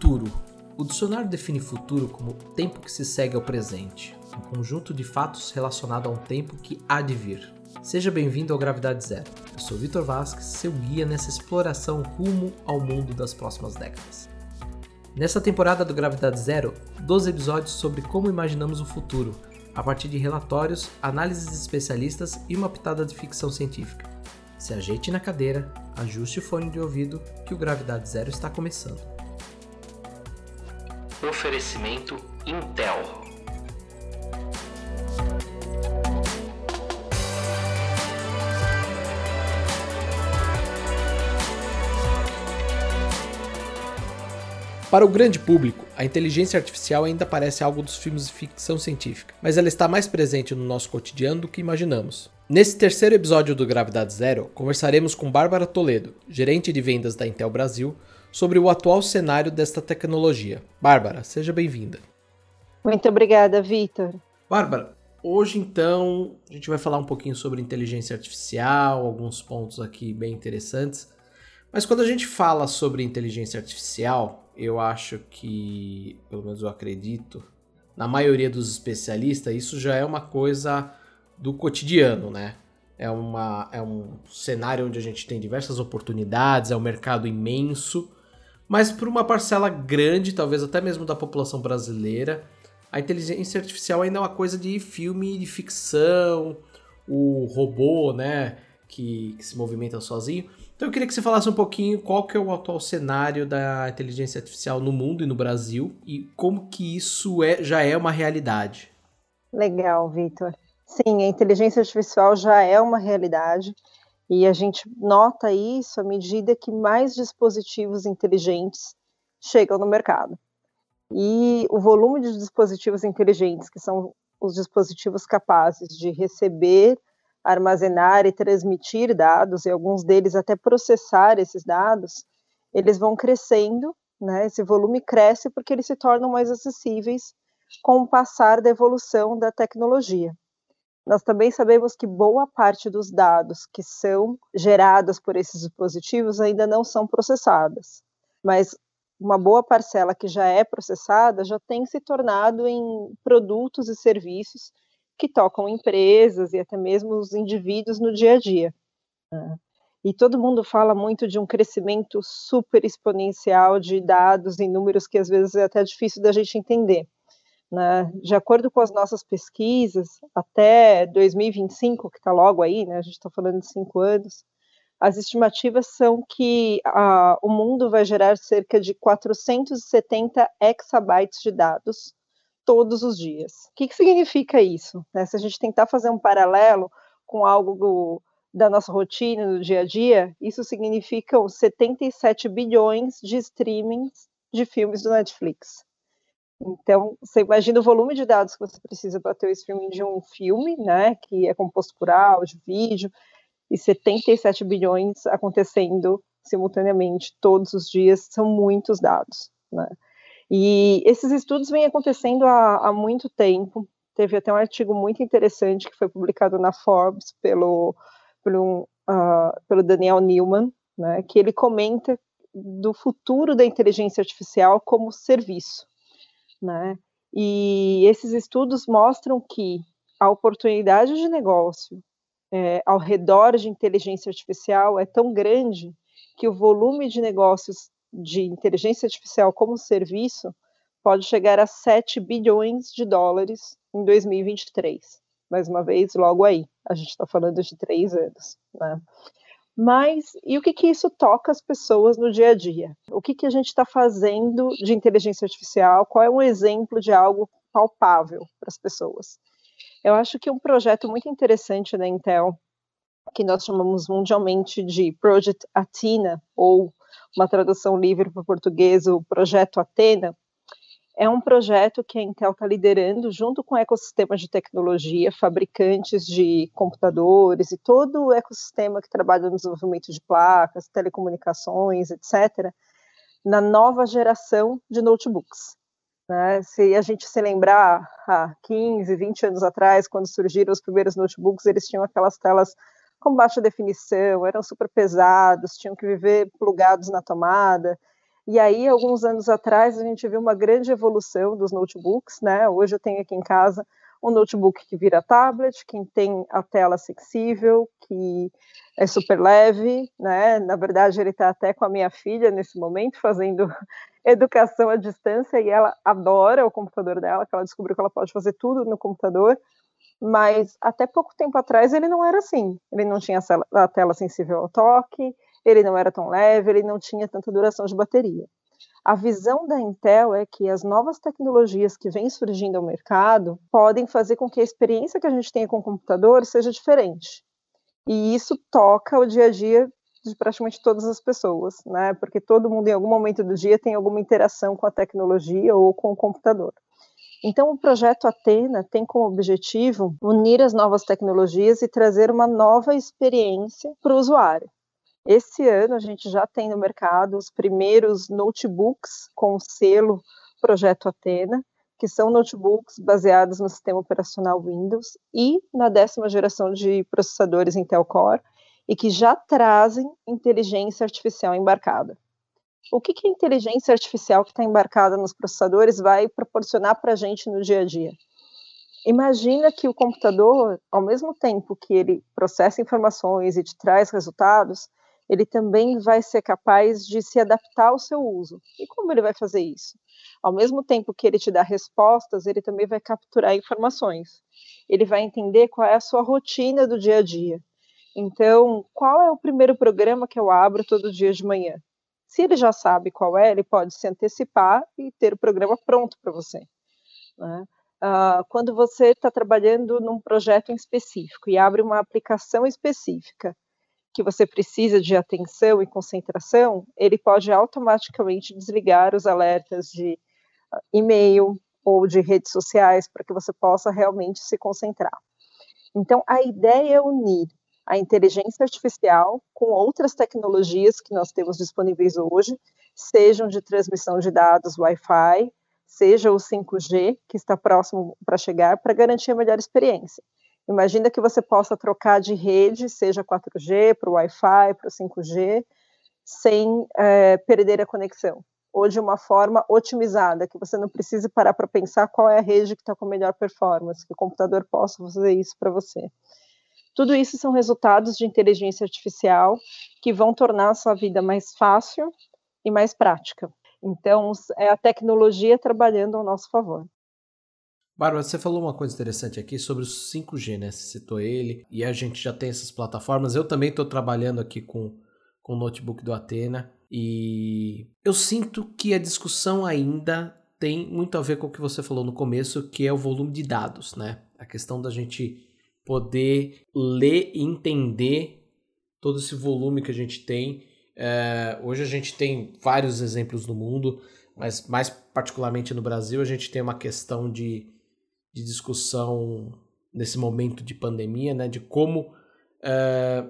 Futuro. O dicionário define futuro como tempo que se segue ao presente, um conjunto de fatos relacionado a um tempo que há de vir. Seja bem-vindo ao Gravidade Zero. Eu sou Vitor Vasques, seu guia nessa exploração rumo ao mundo das próximas décadas. Nessa temporada do Gravidade Zero, 12 episódios sobre como imaginamos o futuro, a partir de relatórios, análises de especialistas e uma pitada de ficção científica. Se ajeite na cadeira, ajuste o fone de ouvido que o Gravidade Zero está começando. Oferecimento Intel. Para o grande público, a inteligência artificial ainda parece algo dos filmes de ficção científica, mas ela está mais presente no nosso cotidiano do que imaginamos. Nesse terceiro episódio do Gravidade Zero, conversaremos com Bárbara Toledo, gerente de vendas da Intel Brasil, sobre o atual cenário desta tecnologia. Bárbara, seja bem-vinda. Muito obrigada, Vitor. Bárbara, hoje então a gente vai falar um pouquinho sobre inteligência artificial, alguns pontos aqui bem interessantes. Mas quando a gente fala sobre inteligência artificial, eu acho que, pelo menos eu acredito, na maioria dos especialistas, isso já é uma coisa do cotidiano, né? É, uma, é um cenário onde a gente tem diversas oportunidades, é um mercado imenso, mas para uma parcela grande, talvez até mesmo da população brasileira, a inteligência artificial ainda é uma coisa de filme de ficção, o robô, né, que, que, se movimenta sozinho. Então eu queria que você falasse um pouquinho qual que é o atual cenário da inteligência artificial no mundo e no Brasil e como que isso é, já é uma realidade. Legal, Vitor. Sim, a inteligência artificial já é uma realidade. E a gente nota isso à medida que mais dispositivos inteligentes chegam no mercado. E o volume de dispositivos inteligentes, que são os dispositivos capazes de receber, armazenar e transmitir dados, e alguns deles até processar esses dados, eles vão crescendo, né? Esse volume cresce porque eles se tornam mais acessíveis com o passar da evolução da tecnologia. Nós também sabemos que boa parte dos dados que são gerados por esses dispositivos ainda não são processadas, mas uma boa parcela que já é processada já tem se tornado em produtos e serviços que tocam empresas e até mesmo os indivíduos no dia a dia. Né? E todo mundo fala muito de um crescimento super exponencial de dados em números que às vezes é até difícil da gente entender. Né? De acordo com as nossas pesquisas, até 2025, que está logo aí, né, a gente está falando de cinco anos, as estimativas são que a, o mundo vai gerar cerca de 470 exabytes de dados todos os dias. O que, que significa isso? Né? Se a gente tentar fazer um paralelo com algo do, da nossa rotina, do dia a dia, isso significa 77 bilhões de streamings de filmes do Netflix. Então, você imagina o volume de dados que você precisa para ter o streaming de um filme, né, que é composto por áudio, vídeo, e 77 bilhões acontecendo simultaneamente todos os dias, são muitos dados, né. E esses estudos vêm acontecendo há, há muito tempo, teve até um artigo muito interessante que foi publicado na Forbes pelo, pelo, uh, pelo Daniel Newman, né, que ele comenta do futuro da inteligência artificial como serviço, né? E esses estudos mostram que a oportunidade de negócio é, ao redor de inteligência artificial é tão grande que o volume de negócios de inteligência artificial como serviço pode chegar a 7 bilhões de dólares em 2023. Mais uma vez, logo aí, a gente está falando de três anos. Né? Mas e o que, que isso toca as pessoas no dia a dia? O que, que a gente está fazendo de inteligência artificial? Qual é um exemplo de algo palpável para as pessoas? Eu acho que um projeto muito interessante da Intel, que nós chamamos mundialmente de Project Athena, ou uma tradução livre para o português, o Projeto Atena, é um projeto que a Intel está liderando junto com o ecossistema de tecnologia, fabricantes de computadores e todo o ecossistema que trabalha no desenvolvimento de placas, telecomunicações, etc., na nova geração de notebooks. Né? Se a gente se lembrar, há 15, 20 anos atrás, quando surgiram os primeiros notebooks, eles tinham aquelas telas com baixa definição, eram super pesados, tinham que viver plugados na tomada, E aí, alguns anos atrás, a gente viu uma grande evolução dos notebooks, né? Hoje eu tenho aqui em casa um notebook que vira tablet, que tem a tela sensível, que é super leve, né? Na verdade, ele está até com a minha filha nesse momento, fazendo educação à distância, e ela adora o computador dela, que ela descobriu que ela pode fazer tudo no computador, mas até pouco tempo atrás ele não era assim. Ele não tinha a tela sensível ao toque, ele não era tão leve, ele não tinha tanta duração de bateria. A visão da Intel é que as novas tecnologias que vêm surgindo ao mercado podem fazer com que a experiência que a gente tenha com o computador seja diferente. E isso toca o dia a dia de praticamente todas as pessoas, né? Porque todo mundo em algum momento do dia tem alguma interação com a tecnologia ou com o computador. Então, o projeto Atena tem como objetivo unir as novas tecnologias e trazer uma nova experiência para o usuário. Esse ano a gente já tem no mercado os primeiros notebooks com selo Projeto Atena, que são notebooks baseados no sistema operacional Windows e na décima geração de processadores Intel Core e que já trazem inteligência artificial embarcada. O que, que a inteligência artificial que está embarcada nos processadores vai proporcionar para a gente no dia a dia? Imagina que o computador, ao mesmo tempo que ele processa informações e te traz resultados, ele também vai ser capaz de se adaptar ao seu uso. E como ele vai fazer isso? Ao mesmo tempo que ele te dá respostas, ele também vai capturar informações. Ele vai entender qual é a sua rotina do dia a dia. Então, qual é o primeiro programa que eu abro todo dia de manhã? Se ele já sabe qual é, ele pode se antecipar e ter o programa pronto para você. Né? Uh, quando você está trabalhando num projeto em específico e abre uma aplicação específica, que você precisa de atenção e concentração, ele pode automaticamente desligar os alertas de ah, e-mail ou de redes sociais para que você possa realmente se concentrar. Então, a ideia é unir a inteligência artificial com outras tecnologias que nós temos disponíveis hoje, sejam de transmissão de dados Wi-Fi, seja o 5G, que está próximo para chegar, para garantir a melhor experiência. Imagina que você possa trocar de rede, seja 4G para o Wi-Fi, para o 5G, sem é, perder a conexão. Ou de uma forma otimizada, que você não precise parar para pensar qual é a rede que está com melhor performance, que o computador possa fazer isso para você. Tudo isso são resultados de inteligência artificial que vão tornar a sua vida mais fácil e mais prática. Então, é a tecnologia trabalhando ao nosso favor. Bárbara, você falou uma coisa interessante aqui sobre o 5G, né? Você citou ele e a gente já tem essas plataformas. Eu também estou trabalhando aqui com, com o notebook do Atena e eu sinto que a discussão ainda tem muito a ver com o que você falou no começo, que é o volume de dados, né? A questão da gente poder ler e entender todo esse volume que a gente tem. É, hoje a gente tem vários exemplos no mundo, mas mais particularmente no Brasil, a gente tem uma questão de de discussão nesse momento de pandemia, né? De como, é,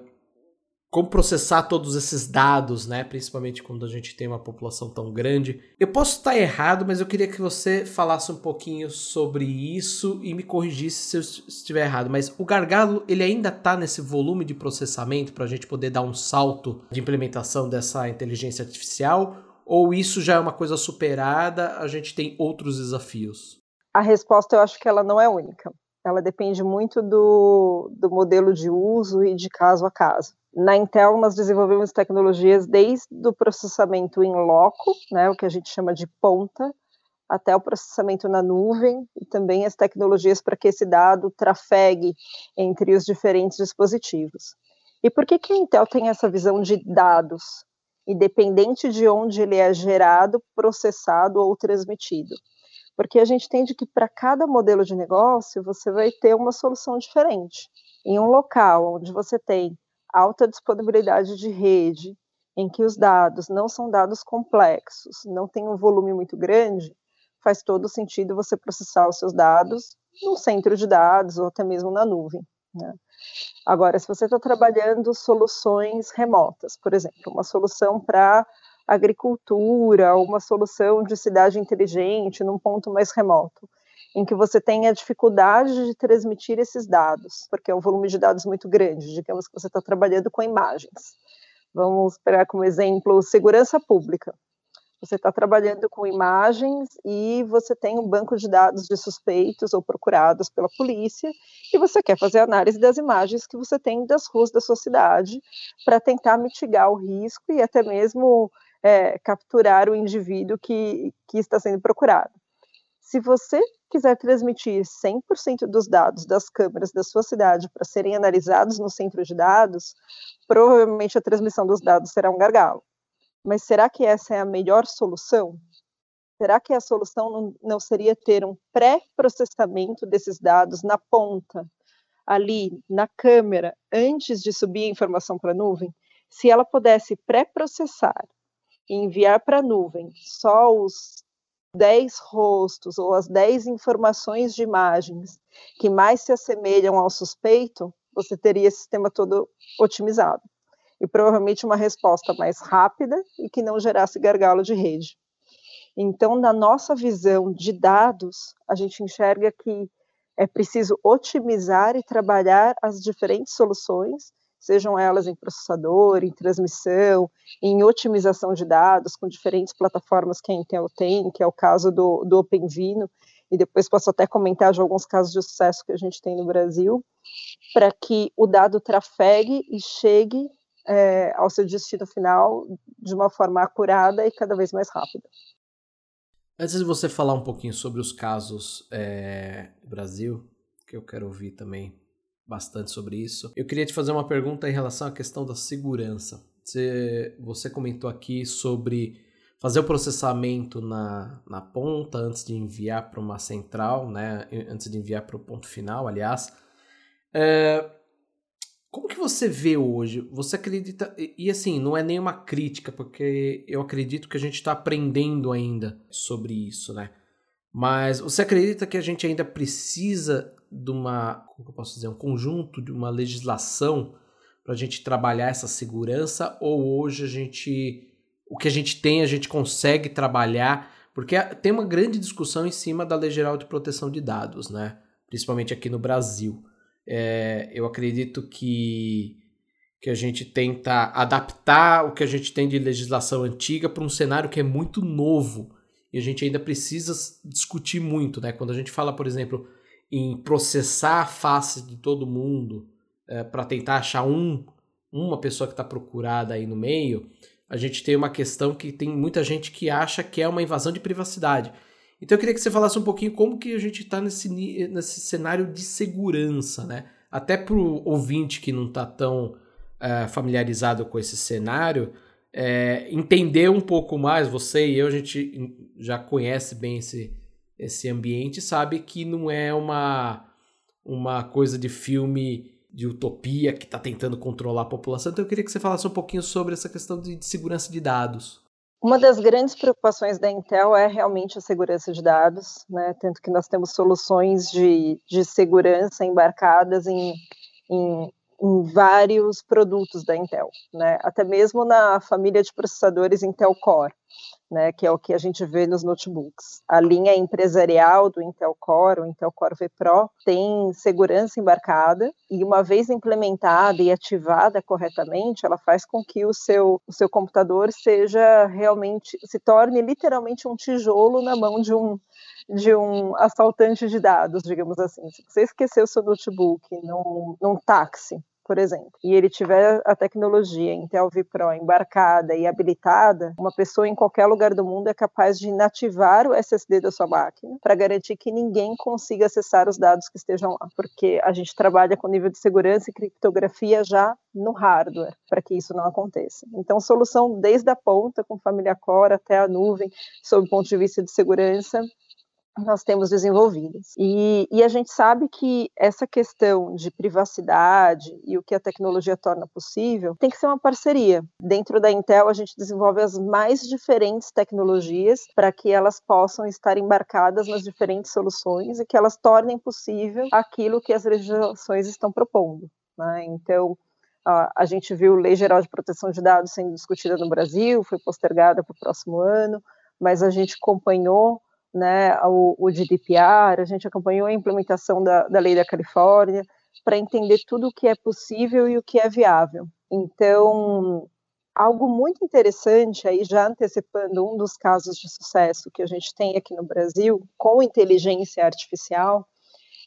como processar todos esses dados, né? Principalmente quando a gente tem uma população tão grande. Eu posso estar errado, mas eu queria que você falasse um pouquinho sobre isso e me corrigisse se eu estiver errado. Mas o gargalo, ele ainda está nesse volume de processamento para a gente poder dar um salto de implementação dessa inteligência artificial? Ou isso já é uma coisa superada, a gente tem outros desafios? A resposta eu acho que ela não é única. Ela depende muito do, do modelo de uso e de caso a caso. Na Intel, nós desenvolvemos tecnologias desde o processamento em loco, né, o que a gente chama de ponta, até o processamento na nuvem e também as tecnologias para que esse dado trafegue entre os diferentes dispositivos. E por que, que a Intel tem essa visão de dados, independente de onde ele é gerado, processado ou transmitido? Porque a gente entende que para cada modelo de negócio você vai ter uma solução diferente. Em um local onde você tem alta disponibilidade de rede, em que os dados não são dados complexos, não tem um volume muito grande, faz todo sentido você processar os seus dados no centro de dados ou até mesmo na nuvem. Né? Agora, se você está trabalhando soluções remotas, por exemplo, uma solução para agricultura, uma solução de cidade inteligente num ponto mais remoto, em que você tenha dificuldade de transmitir esses dados, porque é um volume de dados muito grande, digamos que você está trabalhando com imagens. Vamos pegar como exemplo segurança pública. Você está trabalhando com imagens e você tem um banco de dados de suspeitos ou procurados pela polícia e você quer fazer análise das imagens que você tem das ruas da sua cidade para tentar mitigar o risco e até mesmo é, capturar o indivíduo que, que está sendo procurado. Se você quiser transmitir 100% dos dados das câmeras da sua cidade para serem analisados no centro de dados, provavelmente a transmissão dos dados será um gargalo. Mas será que essa é a melhor solução? Será que a solução não, não seria ter um pré-processamento desses dados na ponta, ali na câmera, antes de subir a informação para a nuvem? Se ela pudesse pré-processar e enviar para a nuvem só os 10 rostos ou as 10 informações de imagens que mais se assemelham ao suspeito, você teria esse sistema todo otimizado e provavelmente uma resposta mais rápida e que não gerasse gargalo de rede. Então, na nossa visão de dados, a gente enxerga que é preciso otimizar e trabalhar as diferentes soluções, sejam elas em processador, em transmissão, em otimização de dados, com diferentes plataformas que a Intel tem, que é o caso do, do OpenVINO, e depois posso até comentar de alguns casos de sucesso que a gente tem no Brasil, para que o dado trafegue e chegue é, ao seu destino final de uma forma acurada e cada vez mais rápida. Antes de você falar um pouquinho sobre os casos é, Brasil, que eu quero ouvir também bastante sobre isso, eu queria te fazer uma pergunta em relação à questão da segurança. Você, você comentou aqui sobre fazer o processamento na, na ponta antes de enviar para uma central, né? Antes de enviar para o ponto final, aliás. É, como que você vê hoje? Você acredita. E, assim, não é nenhuma crítica, porque eu acredito que a gente está aprendendo ainda sobre isso, né? Mas você acredita que a gente ainda precisa de uma. Como eu posso dizer? Um conjunto de uma legislação para a gente trabalhar essa segurança? Ou hoje a gente. O que a gente tem, a gente consegue trabalhar? Porque tem uma grande discussão em cima da Lei Geral de Proteção de Dados, né? Principalmente aqui no Brasil. É, eu acredito que, que a gente tenta adaptar o que a gente tem de legislação antiga para um cenário que é muito novo e a gente ainda precisa discutir muito, né? Quando a gente fala, por exemplo, em processar a face de todo mundo é, para tentar achar um, uma pessoa que está procurada aí no meio, a gente tem uma questão que tem muita gente que acha que é uma invasão de privacidade. Então eu queria que você falasse um pouquinho como que a gente está nesse, nesse cenário de segurança, né? Até para o ouvinte que não está tão é, familiarizado com esse cenário, é, entender um pouco mais, você e eu, a gente já conhece bem esse, esse ambiente, sabe que não é uma, uma coisa de filme de utopia que está tentando controlar a população. Então eu queria que você falasse um pouquinho sobre essa questão de, de segurança de dados. Uma das grandes preocupações da Intel é realmente a segurança de dados, né? tanto que nós temos soluções de, de segurança embarcadas em, em, em vários produtos da Intel, né? até mesmo na família de processadores Intel Core né, que é o que a gente vê nos notebooks. A linha empresarial do Intel Core, o Intel Core V Pro, tem segurança embarcada e uma vez implementada e ativada corretamente, ela faz com que o seu, o seu computador seja realmente, se torne literalmente um tijolo na mão de um, de um assaltante de dados, digamos assim. Se você esquecer o seu notebook num, num táxi, por exemplo, e ele tiver a tecnologia Intel vPro embarcada e habilitada, uma pessoa em qualquer lugar do mundo é capaz de inativar o SSD da sua máquina para garantir que ninguém consiga acessar os dados que estejam lá, porque a gente trabalha com nível de segurança e criptografia já no hardware para que isso não aconteça. Então, solução desde a ponta, com família Core até a nuvem, sob o ponto de vista de segurança, nós temos desenvolvidas. E, e, a gente sabe que essa questão de privacidade e o que a tecnologia torna possível tem que ser uma parceria. Dentro da Intel, a gente desenvolve as mais diferentes tecnologias para que elas possam estar embarcadas nas diferentes soluções e que elas tornem possível aquilo que as legislações estão propondo. Né? Então, a gente viu Lei Geral de Proteção de Dados sendo discutida no Brasil, foi postergada para o próximo ano, mas a gente acompanhou né, o, o GDPR, a gente acompanhou a implementação da, da lei da Califórnia para entender tudo o que é possível e o que é viável. Então, Algo muito interessante, aí já antecipando um dos casos de sucesso que a gente tem aqui no Brasil, com inteligência artificial,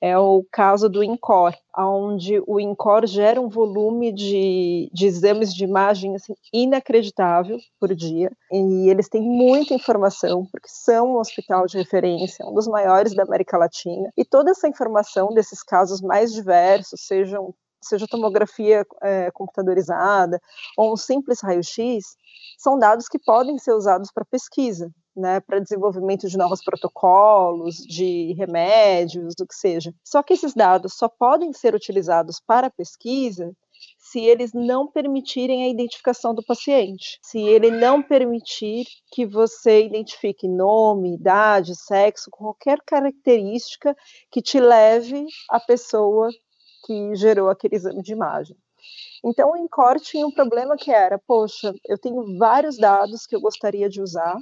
é o caso do INCOR, onde o INCOR gera um volume de, de exames de imagem assim, inacreditável por dia, e eles têm muita informação, porque são um hospital de referência, um dos maiores da América Latina, e toda essa informação desses casos mais diversos, sejam seja tomografia é, computadorizada ou um simples raio-x, são dados que podem ser usados para pesquisa, né, para desenvolvimento de novos protocolos, de remédios, do que seja. Só que esses dados só podem ser utilizados para pesquisa se eles não permitirem a identificação do paciente, se ele não permitir que você identifique nome, idade, sexo, qualquer característica que te leve à pessoa que gerou aquele exame de imagem. Então, o Encore tinha um problema que era, poxa, eu tenho vários dados que eu gostaria de usar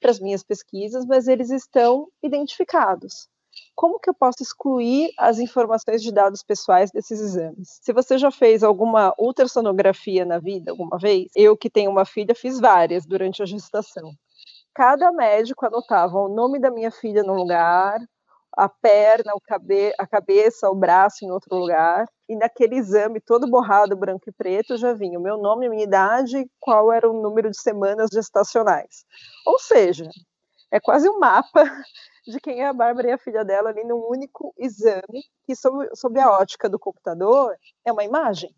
para as minhas pesquisas, mas eles estão identificados. Como que eu posso excluir as informações de dados pessoais desses exames? Se você já fez alguma ultrassonografia na vida alguma vez, eu que tenho uma filha fiz várias durante a gestação. Cada médico anotava o nome da minha filha no lugar, a perna, cabe a cabeça, o braço em outro lugar, e naquele exame todo borrado, branco e preto, já vinha o meu nome, minha idade, qual era o número de semanas gestacionais. Ou seja, é quase um mapa de quem é a Bárbara e a filha dela ali num único exame, que sob, sob a ótica do computador é uma imagem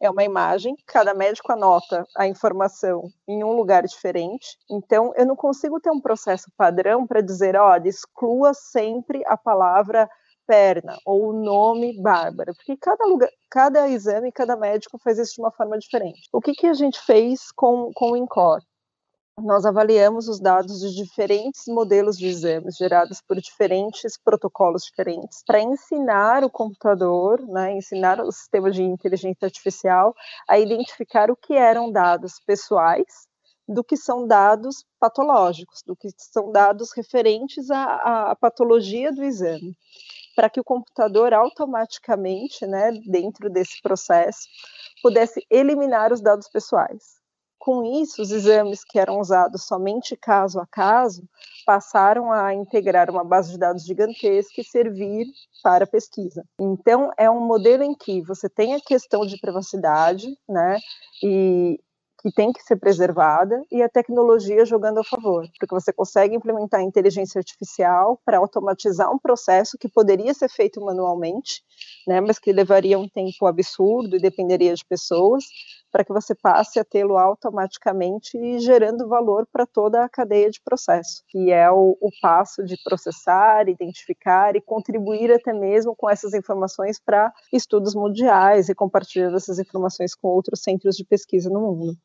é uma imagem, cada médico anota a informação em um lugar diferente. Então, eu não consigo ter um processo padrão para dizer, olha, exclua sempre a palavra perna ou o nome Bárbara, porque cada lugar, cada exame, cada médico faz isso de uma forma diferente. O que, que a gente fez com, com o INCOR? nós avaliamos os dados de diferentes modelos de exames gerados por diferentes protocolos diferentes para ensinar o computador, né, ensinar o sistema de inteligência artificial a identificar o que eram dados pessoais do que são dados patológicos, do que são dados referentes à, à patologia do exame, para que o computador automaticamente, né, dentro desse processo, pudesse eliminar os dados pessoais. Com isso, os exames que eram usados somente caso a caso passaram a integrar uma base de dados gigantesca e servir para pesquisa. Então, é um modelo em que você tem a questão de privacidade, né, e que tem que ser preservada e a tecnologia jogando a favor, porque você consegue implementar inteligência artificial para automatizar um processo que poderia ser feito manualmente, né, mas que levaria um tempo absurdo e dependeria de pessoas, para que você passe a tê-lo automaticamente e gerando valor para toda a cadeia de processo, que é o, o passo de processar, identificar e contribuir até mesmo com essas informações para estudos mundiais e compartilhar essas informações com outros centros de pesquisa no mundo.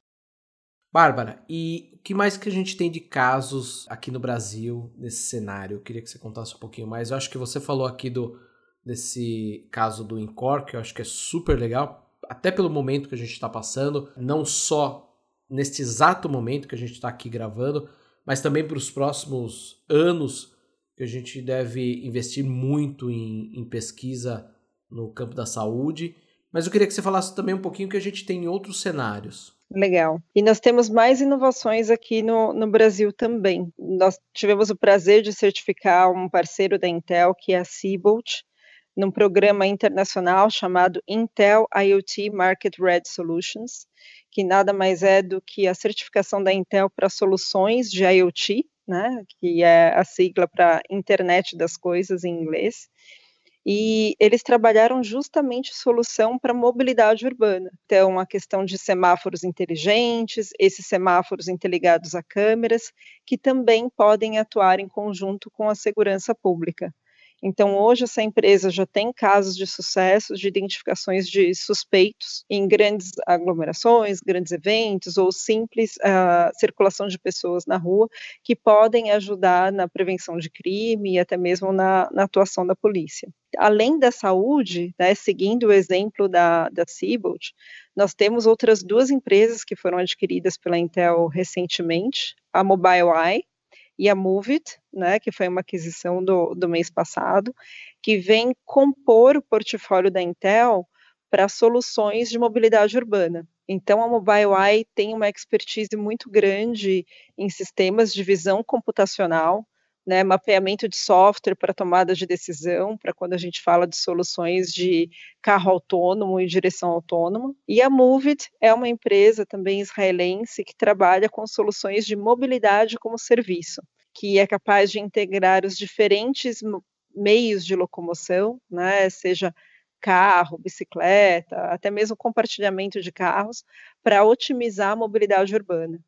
Bárbara, e o que mais que a gente tem de casos aqui no Brasil nesse cenário? Eu queria que você contasse um pouquinho mais. Eu acho que você falou aqui do desse caso do Incor, que eu acho que é super legal, até pelo momento que a gente está passando, não só neste exato momento que a gente está aqui gravando, mas também para os próximos anos que a gente deve investir muito em, em pesquisa no campo da saúde. Mas eu queria que você falasse também um pouquinho que a gente tem em outros cenários. Legal. E nós temos mais inovações aqui no, no Brasil também. Nós tivemos o prazer de certificar um parceiro da Intel, que é a Seabolt, num programa internacional chamado Intel IoT Market Ready Solutions, que nada mais é do que a certificação da Intel para soluções de IoT, né, que é a sigla para Internet das Coisas em inglês, e eles trabalharam justamente solução para mobilidade urbana. Então, a questão de semáforos inteligentes, esses semáforos interligados a câmeras, que também podem atuar em conjunto com a segurança pública. Então, hoje, essa empresa já tem casos de sucesso de identificações de suspeitos em grandes aglomerações, grandes eventos ou simples uh, circulação de pessoas na rua, que podem ajudar na prevenção de crime e até mesmo na, na atuação da polícia. Além da saúde, né, seguindo o exemplo da, da Seabolt, nós temos outras duas empresas que foram adquiridas pela Intel recentemente, a Mobileye, e a Movit, né, que foi uma aquisição do, do mês passado, que vem compor o portfólio da Intel para soluções de mobilidade urbana. Então, a Mobileye tem uma expertise muito grande em sistemas de visão computacional, né, mapeamento de software para tomada de decisão, para quando a gente fala de soluções de carro autônomo e direção autônoma. E a Movit é uma empresa também israelense que trabalha com soluções de mobilidade como serviço, que é capaz de integrar os diferentes meios de locomoção, né, seja carro, bicicleta, até mesmo compartilhamento de carros, para otimizar a mobilidade urbana.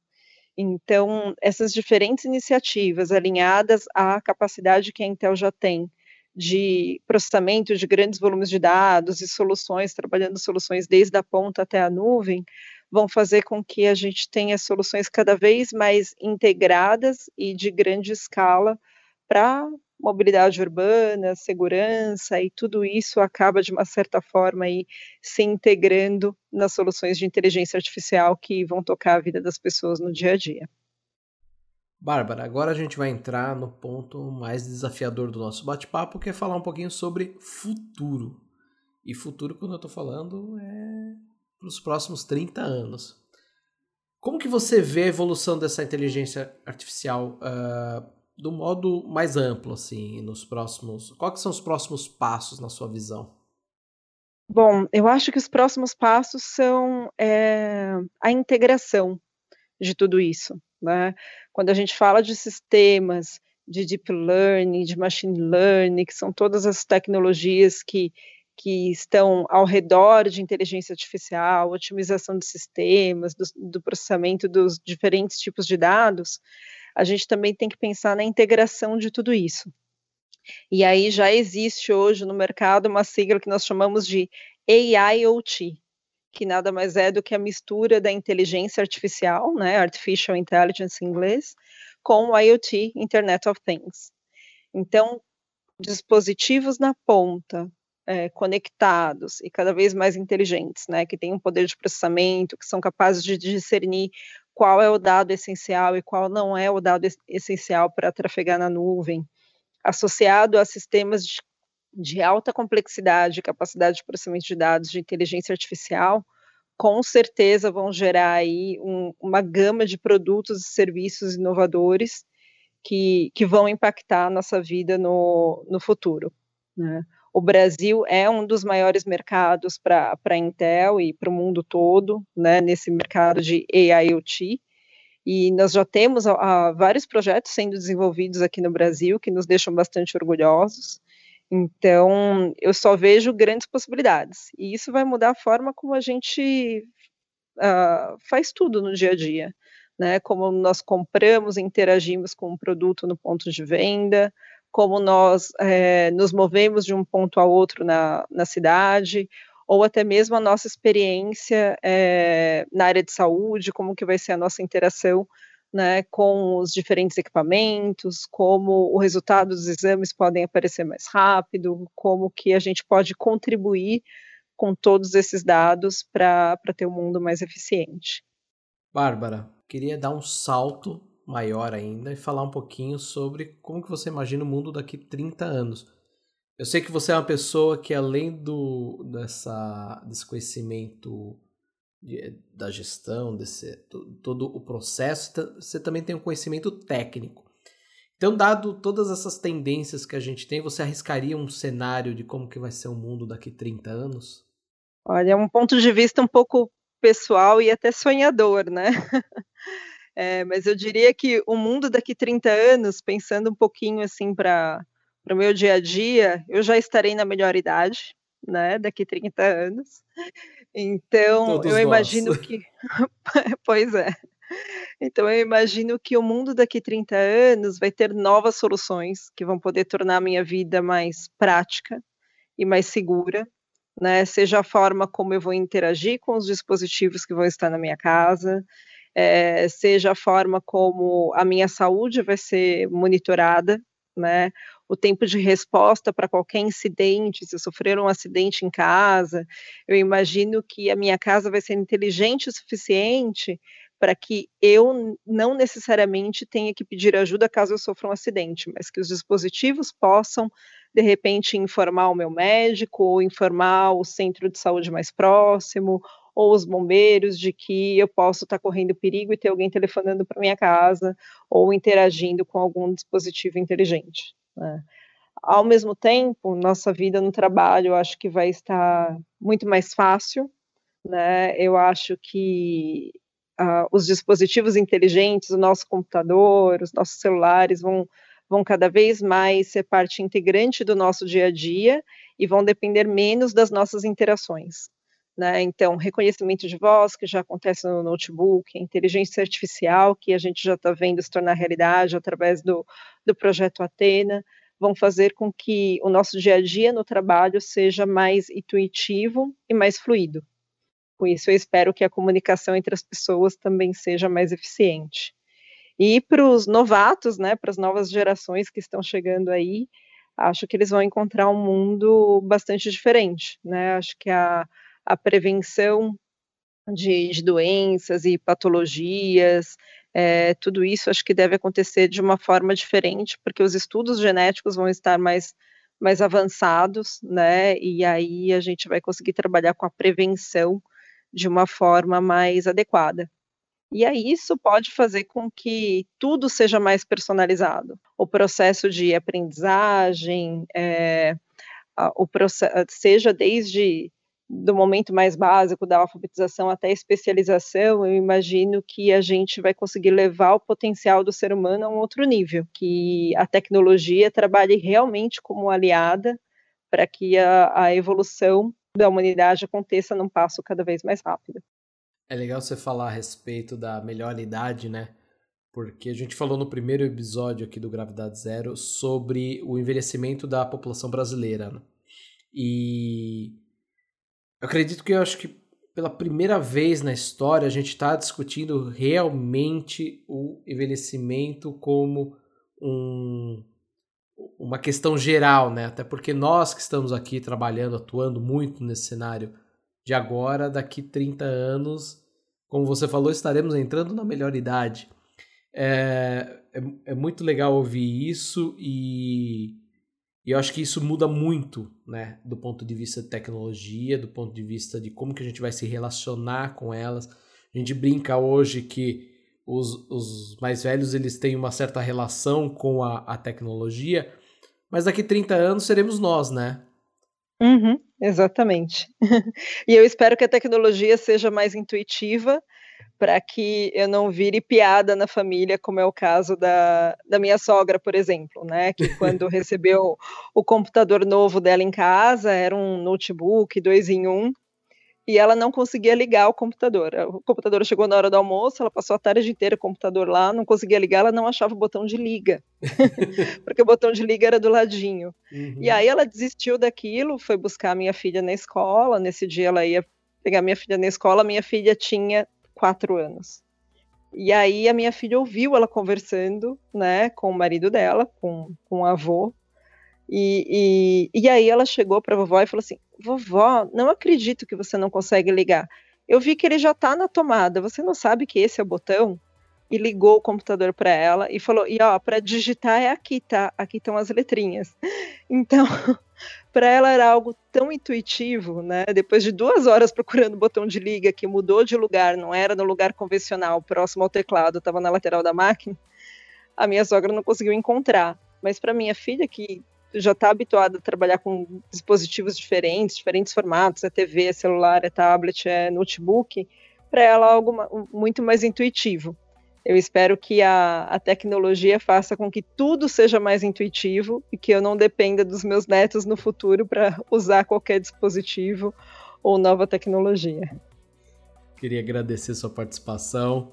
Então, essas diferentes iniciativas alinhadas à capacidade que a Intel já tem de processamento de grandes volumes de dados e soluções, trabalhando soluções desde a ponta até a nuvem, vão fazer com que a gente tenha soluções cada vez mais integradas e de grande escala para mobilidade urbana, segurança e tudo isso acaba de uma certa forma aí se integrando nas soluções de inteligência artificial que vão tocar a vida das pessoas no dia a dia. Bárbara, agora a gente vai entrar no ponto mais desafiador do nosso bate-papo, que é falar um pouquinho sobre futuro. E futuro, quando eu estou falando, é para os próximos 30 anos. Como que você vê a evolução dessa inteligência artificial uh, do modo mais amplo, assim, nos próximos. Quais são os próximos passos na sua visão? Bom, eu acho que os próximos passos são é, a integração de tudo isso. Né? Quando a gente fala de sistemas, de deep learning, de machine learning, que são todas as tecnologias que, que estão ao redor de inteligência artificial, otimização de sistemas, do, do processamento dos diferentes tipos de dados, a gente também tem que pensar na integração de tudo isso. E aí já existe hoje no mercado uma sigla que nós chamamos de AIoT, que nada mais é do que a mistura da inteligência artificial, né, Artificial Intelligence em inglês, com o IoT, Internet of Things. Então, dispositivos na ponta, é, conectados e cada vez mais inteligentes, né, que têm um poder de processamento, que são capazes de discernir qual é o dado essencial e qual não é o dado essencial para trafegar na nuvem, associado a sistemas de, de alta complexidade capacidade de processamento de dados de inteligência artificial, com certeza vão gerar aí um, uma gama de produtos e serviços inovadores que, que vão impactar a nossa vida no, no futuro. Né? O Brasil é um dos maiores mercados para a Intel e para o mundo todo, né, nesse mercado de AIoT. E nós já temos vários projetos sendo desenvolvidos aqui no Brasil que nos deixam bastante orgulhosos. Então, eu só vejo grandes possibilidades. E isso vai mudar a forma como a gente uh, faz tudo no dia a dia. Né, como nós compramos interagimos com o produto no ponto de venda, como nós é, nos movemos de um ponto a outro na, na cidade, ou até mesmo a nossa experiência é, na área de saúde, como que vai ser a nossa interação né, com os diferentes equipamentos, como o resultado dos exames podem aparecer mais rápido, como que a gente pode contribuir com todos esses dados para ter um mundo mais eficiente. Bárbara, queria dar um salto maior ainda e falar um pouquinho sobre como que você imagina o mundo daqui 30 anos. Eu sei que você é uma pessoa que além do dessa desse conhecimento de, da gestão, desse todo o processo, você também tem um conhecimento técnico. Então, dado todas essas tendências que a gente tem, você arriscaria um cenário de como que vai ser o mundo daqui 30 anos? Olha, é um ponto de vista um pouco pessoal e até sonhador, né? É, mas eu diria que o mundo daqui 30 anos, pensando um pouquinho assim para o meu dia a dia, eu já estarei na melhor idade, né? Daqui 30 anos. Então, Todos eu nós. imagino que. pois é. Então, eu imagino que o mundo daqui 30 anos vai ter novas soluções que vão poder tornar a minha vida mais prática e mais segura, né? Seja a forma como eu vou interagir com os dispositivos que vão estar na minha casa, é, seja a forma como a minha saúde vai ser monitorada, né? O tempo de resposta para qualquer incidente, se eu sofrer um acidente em casa, eu imagino que a minha casa vai ser inteligente o suficiente para que eu não necessariamente tenha que pedir ajuda caso eu sofra um acidente, mas que os dispositivos possam, de repente, informar o meu médico ou informar o centro de saúde mais próximo ou os bombeiros de que eu posso estar correndo perigo e ter alguém telefonando para minha casa ou interagindo com algum dispositivo inteligente. Né? Ao mesmo tempo, nossa vida no trabalho eu acho que vai estar muito mais fácil, né? Eu acho que uh, os dispositivos inteligentes, o nosso computador, os nossos celulares vão, vão cada vez mais ser parte integrante do nosso dia a dia e vão depender menos das nossas interações. Né? Então, reconhecimento de voz, que já acontece no notebook, inteligência artificial, que a gente já está vendo se tornar realidade através do, do projeto Atena, vão fazer com que o nosso dia a dia no trabalho seja mais intuitivo e mais fluido. Com isso, eu espero que a comunicação entre as pessoas também seja mais eficiente. E para os novatos, né, para as novas gerações que estão chegando aí, acho que eles vão encontrar um mundo bastante diferente, né? Acho que a, a prevenção de, de doenças e patologias, é, tudo isso acho que deve acontecer de uma forma diferente, porque os estudos genéticos vão estar mais, mais avançados, né? E aí a gente vai conseguir trabalhar com a prevenção de uma forma mais adequada. E aí isso pode fazer com que tudo seja mais personalizado. O processo de aprendizagem, é, o processo, seja desde do momento mais básico da alfabetização até a especialização, eu imagino que a gente vai conseguir levar o potencial do ser humano a um outro nível, que a tecnologia trabalhe realmente como aliada para que a, a evolução da humanidade aconteça num passo cada vez mais rápido. É legal você falar a respeito da melhor idade, né? Porque a gente falou no primeiro episódio aqui do Gravidade Zero sobre o envelhecimento da população brasileira. Né? E acredito que eu acho que pela primeira vez na história a gente está discutindo realmente o envelhecimento como um, uma questão geral, né? Até porque nós que estamos aqui trabalhando, atuando muito nesse cenário de agora, daqui 30 anos, como você falou, estaremos entrando na melhor idade. É, é, é muito legal ouvir isso e, e, eu acho que isso muda muito, né? Do ponto de vista de tecnologia, do ponto de vista de como que a gente vai se relacionar com elas. A gente brinca hoje que os, os mais velhos eles têm uma certa relação com a, a tecnologia, mas daqui 30 anos seremos nós, né? Uhum, exatamente. e eu espero que a tecnologia seja mais intuitiva para que eu não vire piada na família, como é o caso da, da minha sogra, por exemplo, né? Que quando recebeu o computador novo dela em casa, era um notebook dois em um, e ela não conseguia ligar o computador. O computador chegou na hora do almoço, ela passou a tarde inteira o computador lá, não conseguia ligar, ela não achava o botão de liga, porque o botão de liga era do ladinho. Uhum. E aí ela desistiu daquilo, foi buscar a minha filha na escola. Nesse dia ela ia pegar minha filha na escola, minha filha tinha quatro anos. E aí a minha filha ouviu ela conversando, né, com o marido dela, com, com o avô, e, e, e aí ela chegou para a vovó e falou assim: Vovó, não acredito que você não consegue ligar. Eu vi que ele já está na tomada. Você não sabe que esse é o botão? E ligou o computador para ela e falou: e ó, para digitar é aqui, tá? Aqui estão as letrinhas. Então, para ela era algo tão intuitivo, né? Depois de duas horas procurando o botão de liga que mudou de lugar, não era no lugar convencional, próximo ao teclado, estava na lateral da máquina. A minha sogra não conseguiu encontrar. Mas para minha filha, que já está habituado a trabalhar com dispositivos diferentes, diferentes formatos, é TV, é celular, é tablet, é notebook, para ela é algo muito mais intuitivo. Eu espero que a, a tecnologia faça com que tudo seja mais intuitivo e que eu não dependa dos meus netos no futuro para usar qualquer dispositivo ou nova tecnologia. Queria agradecer sua participação.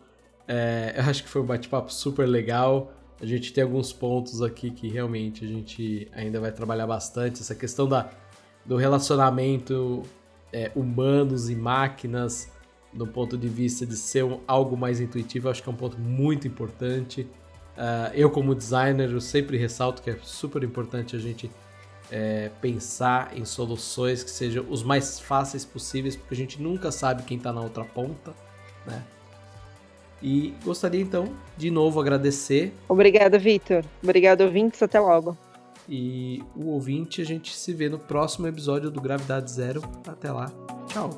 É, eu acho que foi um bate-papo super legal a gente tem alguns pontos aqui que realmente a gente ainda vai trabalhar bastante. Essa questão da, do relacionamento é, humanos e máquinas, do ponto de vista de ser um, algo mais intuitivo, acho que é um ponto muito importante. Uh, eu, como designer, eu sempre ressalto que é super importante a gente é, pensar em soluções que sejam os mais fáceis possíveis, porque a gente nunca sabe quem está na outra ponta, né? E gostaria então de novo agradecer. Obrigada, Vitor. Obrigado, ouvintes. Até logo. E o ouvinte, a gente se vê no próximo episódio do Gravidade Zero. Até lá. Tchau.